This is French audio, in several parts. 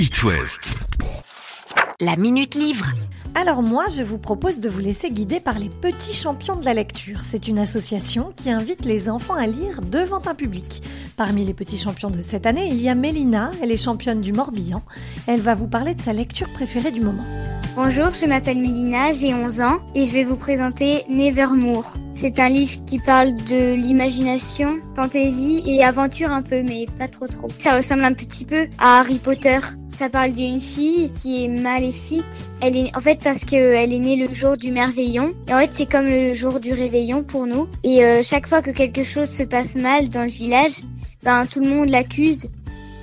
It West. La Minute Livre. Alors moi, je vous propose de vous laisser guider par les petits champions de la lecture. C'est une association qui invite les enfants à lire devant un public. Parmi les petits champions de cette année, il y a Mélina, elle est championne du Morbihan. Elle va vous parler de sa lecture préférée du moment. Bonjour, je m'appelle Mélina, j'ai 11 ans et je vais vous présenter Nevermore. C'est un livre qui parle de l'imagination, fantaisie et aventure un peu, mais pas trop trop. Ça ressemble un petit peu à Harry Potter. Ça parle d'une fille qui est maléfique. Elle est en fait parce qu'elle est née le jour du merveillon. Et en fait, c'est comme le jour du réveillon pour nous. Et euh, chaque fois que quelque chose se passe mal dans le village, ben tout le monde l'accuse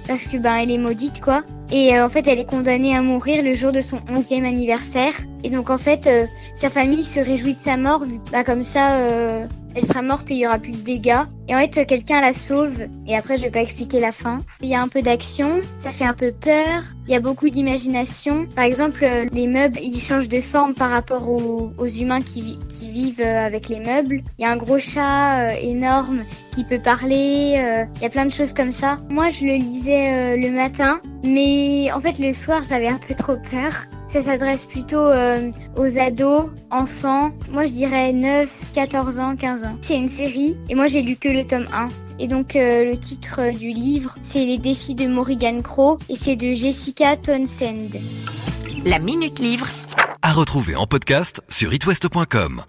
parce que ben elle est maudite quoi. Et euh, en fait, elle est condamnée à mourir le jour de son onzième anniversaire. Et donc en fait, euh, sa famille se réjouit de sa mort. Bah comme ça, elle sera morte et il y aura plus de dégâts. Et en fait, quelqu'un la sauve. Et après, je vais pas expliquer la fin. Il y a un peu d'action, ça fait un peu peur. Il y a beaucoup d'imagination. Par exemple, euh, les meubles, ils changent de forme par rapport aux, humains qui, qui, vivent euh, avec les meubles. Il y a un gros chat euh, énorme qui peut parler. Il y a plein de choses comme ça. Moi, je le lisais le matin, mais en fait, le soir, j'avais un peu trop peur. Ça s'adresse plutôt euh, aux ados, enfants. Moi, je dirais 9, 14 ans, 15 ans. C'est une série et moi, j'ai lu que le tome 1. Et donc, euh, le titre du livre, c'est Les défis de Morrigan Crow et c'est de Jessica Townsend. La Minute Livre. À retrouver en podcast sur itwest.com.